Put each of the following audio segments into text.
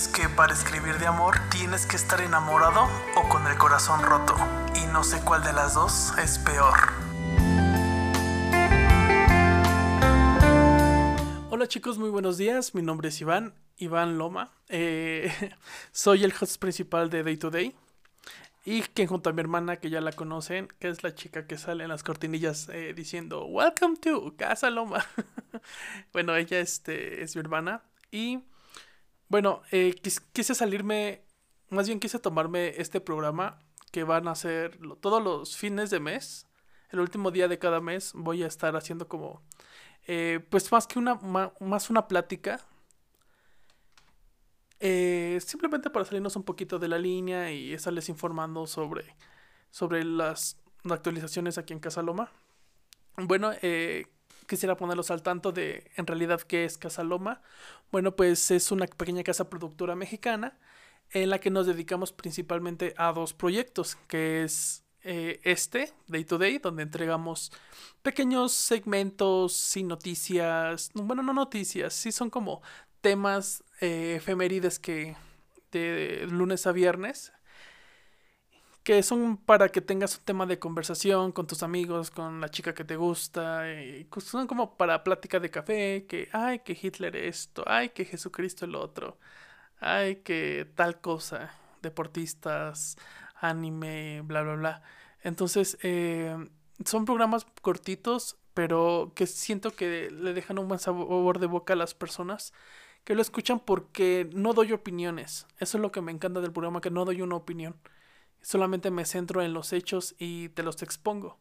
¿Sabías que para escribir de amor tienes que estar enamorado o con el corazón roto? Y no sé cuál de las dos es peor. Hola chicos, muy buenos días. Mi nombre es Iván, Iván Loma. Eh, soy el host principal de Day to Day. Y que junto a mi hermana, que ya la conocen, que es la chica que sale en las cortinillas eh, diciendo Welcome to Casa Loma. bueno, ella este, es mi hermana. Y bueno, eh, quise salirme, más bien quise tomarme este programa que van a ser todos los fines de mes. El último día de cada mes voy a estar haciendo como, eh, pues más que una, más una plática eh, simplemente para salirnos un poquito de la línea y estarles informando sobre, sobre las actualizaciones aquí en Casaloma. Bueno, eh, quisiera ponerlos al tanto de en realidad qué es Casaloma. Bueno, pues es una pequeña casa productora mexicana en la que nos dedicamos principalmente a dos proyectos, que es eh, este, Day to Day, donde entregamos pequeños segmentos sin noticias, bueno, no noticias, sí son como temas eh, efemérides que de lunes a viernes que son para que tengas un tema de conversación con tus amigos, con la chica que te gusta, y son como para plática de café, que ay que Hitler esto, ay que Jesucristo el otro, ay que tal cosa, deportistas, anime, bla bla bla. Entonces, eh, son programas cortitos, pero que siento que le dejan un buen sabor de boca a las personas que lo escuchan porque no doy opiniones. Eso es lo que me encanta del programa, que no doy una opinión. Solamente me centro en los hechos y te los expongo.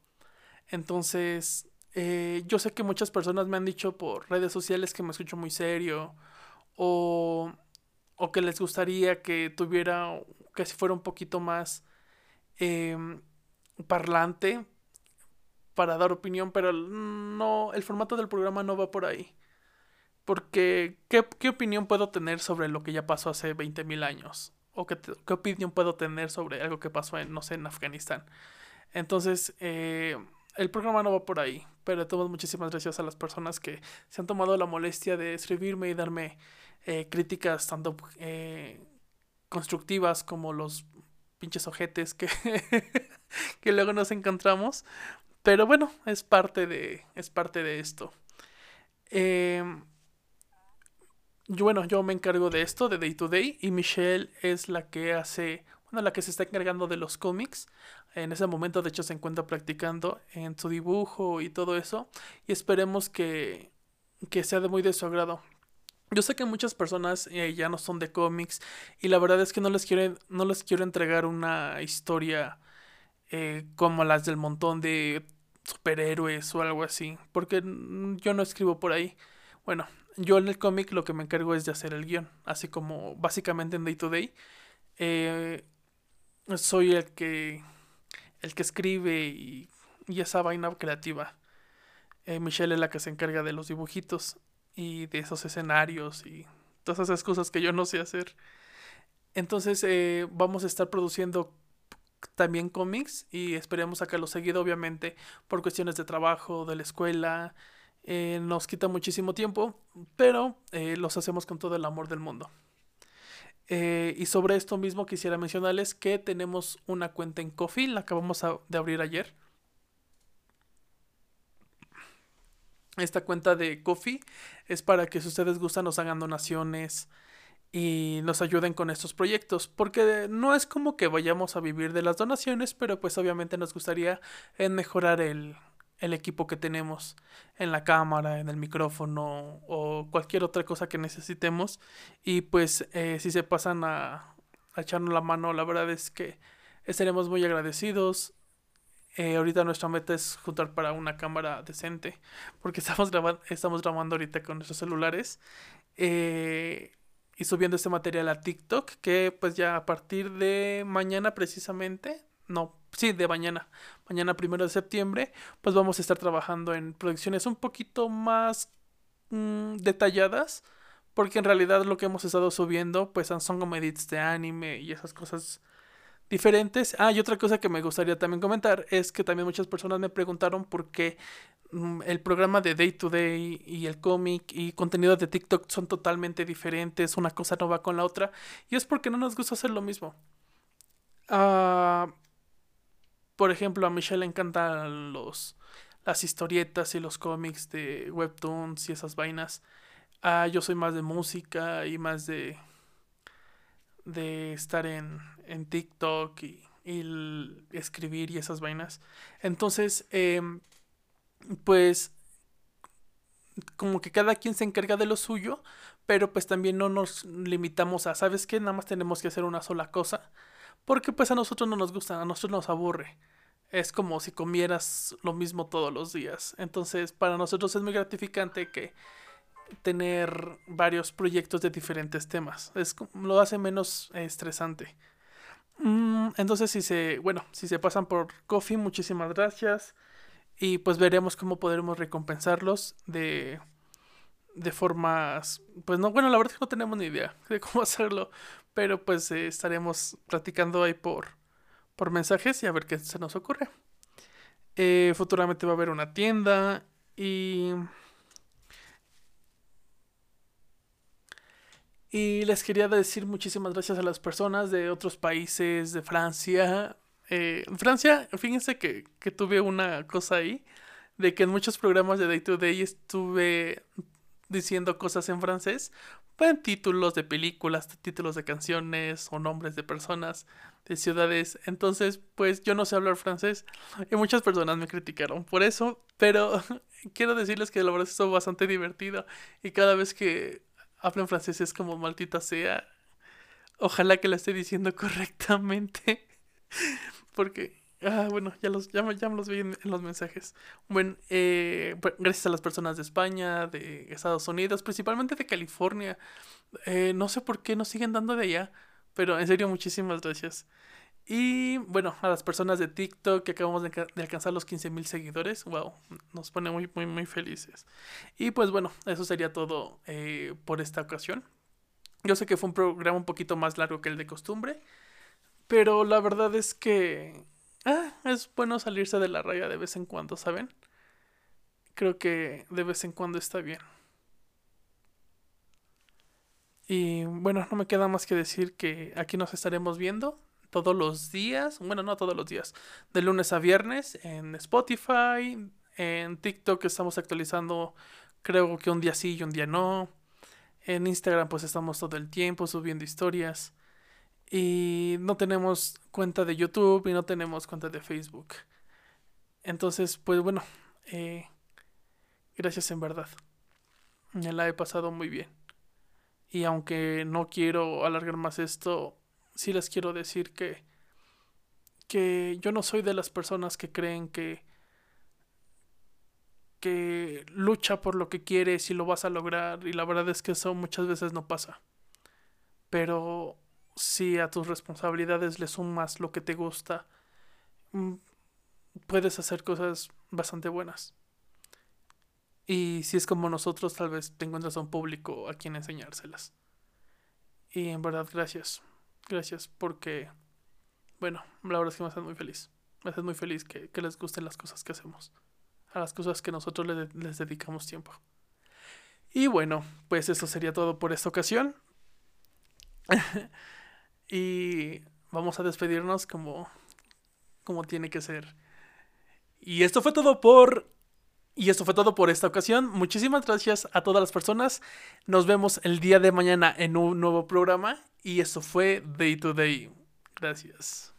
Entonces, eh, yo sé que muchas personas me han dicho por redes sociales que me escucho muy serio o, o que les gustaría que tuviera, que si fuera un poquito más em, parlante para dar opinión, pero no, el formato del programa no va por ahí. Porque, ¿qué, opinión puedo tener sobre lo que ya pasó hace 20.000 años? ¿O qué, opinión puedo tener sobre algo que pasó en, no sé, en Afganistán? Entonces, eh, el programa no va por ahí. Pero todas muchísimas gracias a las personas que se han tomado la molestia de escribirme y darme eh, críticas tanto eh, constructivas como los pinches ojetes que, que luego nos encontramos. Pero bueno, es parte de, es parte de esto. Eh, yo, bueno, yo me encargo de esto, de Day to Day, y Michelle es la que hace, bueno, la que se está encargando de los cómics. En ese momento, de hecho, se encuentra practicando en su dibujo y todo eso, y esperemos que, que sea de muy de su agrado. Yo sé que muchas personas eh, ya no son de cómics y la verdad es que no les quiero, no les quiero entregar una historia eh, como las del montón de superhéroes o algo así, porque yo no escribo por ahí. Bueno, yo en el cómic lo que me encargo es de hacer el guion, así como básicamente en Day to Day. Eh, soy el que el que escribe y, esa vaina creativa. Eh, Michelle es la que se encarga de los dibujitos y de esos escenarios y todas esas cosas que yo no sé hacer. Entonces eh, vamos a estar produciendo también cómics y esperemos sacarlo seguido, obviamente, por cuestiones de trabajo, de la escuela, eh, nos quita muchísimo tiempo, pero eh, los hacemos con todo el amor del mundo. Eh, y sobre esto mismo quisiera mencionarles que tenemos una cuenta en Coffee, la acabamos de abrir ayer. Esta cuenta de Coffee es para que si ustedes gustan nos hagan donaciones y nos ayuden con estos proyectos, porque no es como que vayamos a vivir de las donaciones, pero pues obviamente nos gustaría mejorar el, el equipo que tenemos en la cámara, en el micrófono o cualquier otra cosa que necesitemos. Y pues eh, si se pasan a, echarnos la mano, la verdad es que estaremos muy agradecidos. Eh, ahorita nuestra meta es juntar para una cámara decente, porque estamos, grabando, estamos grabando ahorita con nuestros celulares. Eh, y subiendo este material a TikTok, que pues ya a partir de mañana precisamente, no, sí, de mañana, mañana primero de septiembre, pues vamos a estar trabajando en producciones un poquito más mm, detalladas, porque en realidad lo que hemos estado subiendo, pues son como edits de anime y esas cosas diferentes. Ah, y otra cosa que me gustaría también comentar es que también muchas personas me preguntaron por qué mm, el programa de Day to Day y el cómic y contenido de TikTok son totalmente diferentes, una cosa no va con la otra, y es porque no nos gusta hacer lo mismo. Ah, por ejemplo, a Michelle le encantan los, las historietas y los cómics de webtoons y esas vainas. Ah, yo soy más de música y más de, de estar en, en TikTok y, y escribir y esas vainas. Entonces, em, pues como que cada quien se encarga de lo suyo, pero pues también no nos limitamos a, ¿sabes qué? Nada más tenemos que hacer una sola cosa, porque pues a nosotros no nos gusta, a nosotros nos aburre. Es como si comieras lo mismo todos los días. Entonces, para nosotros es muy gratificante que tener varios proyectos de diferentes temas. Es, lo hace menos estresante. Mm, entonces, si se, bueno, si se pasan por Coffee, muchísimas gracias. Y pues veremos cómo podremos recompensarlos de, de formas, pues no, bueno, la verdad es que no tenemos ni idea de cómo hacerlo, pero pues eh, estaremos platicando ahí por, por mensajes y a ver qué se nos ocurre. Eh, futuramente va a haber una tienda y... Y les quería decir muchísimas gracias a las personas de otros países, de Francia, eh, Francia, fíjense que, que, tuve una cosa ahí, de que en muchos programas de Day to Day estuve diciendo cosas en francés, en títulos de películas, títulos de canciones o nombres de personas, de ciudades. Entonces, pues yo no sé hablar francés y muchas personas me criticaron por eso, pero quiero decirles que la verdad es bastante divertido y cada vez que hablo en francés es como maldita sea. Ojalá que la esté diciendo correctamente. Porque, ah, bueno, ya, los, ya, ya los vi en, los mensajes. Bueno, eh, gracias a las personas de España, de Estados Unidos, principalmente de California. Eh, no sé por qué nos siguen dando de allá, pero en serio, muchísimas gracias. Y bueno, a las personas de TikTok que acabamos de, alcanzar los 15 mil seguidores, wow, nos pone muy, muy, muy felices. Y pues bueno, eso sería todo eh, por esta ocasión. Yo sé que fue un programa un poquito más largo que el de costumbre, pero la verdad es que ah, es bueno salirse de la raya de vez en cuando, ¿saben? Creo que de vez en cuando está bien. Y bueno, no me queda más que decir que aquí nos estaremos viendo todos los días, bueno, no todos los días, de lunes a viernes en Spotify, en TikTok estamos actualizando, creo que un día sí y un día no. En Instagram pues estamos todo el tiempo subiendo historias. Y no tenemos cuenta de YouTube y no tenemos cuenta de Facebook. Entonces, pues bueno, eh, gracias en verdad. Me la he pasado muy bien. Y aunque no quiero alargar más esto, sí les quiero decir que, que yo no soy de las personas que creen que, que lucha por lo que quieres y lo vas a lograr. Y la verdad es que eso muchas veces no pasa. Pero si a tus responsabilidades le sumas lo que te gusta, mm, puedes hacer cosas bastante buenas. Y si es como nosotros, tal vez te encuentras a un público a quien enseñárselas. Y en verdad, gracias. Gracias porque, bueno, la verdad es que me hace muy feliz. Me hace muy feliz que, les gusten las cosas que hacemos. A las cosas que nosotros les dedicamos tiempo. Y bueno, pues eso sería todo por esta ocasión. Y vamos a despedirnos como, como tiene que ser. Y esto fue todo por... Y esto fue todo por esta ocasión. Muchísimas gracias a todas las personas. Nos vemos el día de mañana en un nuevo programa. Y esto fue Day to Day. Gracias.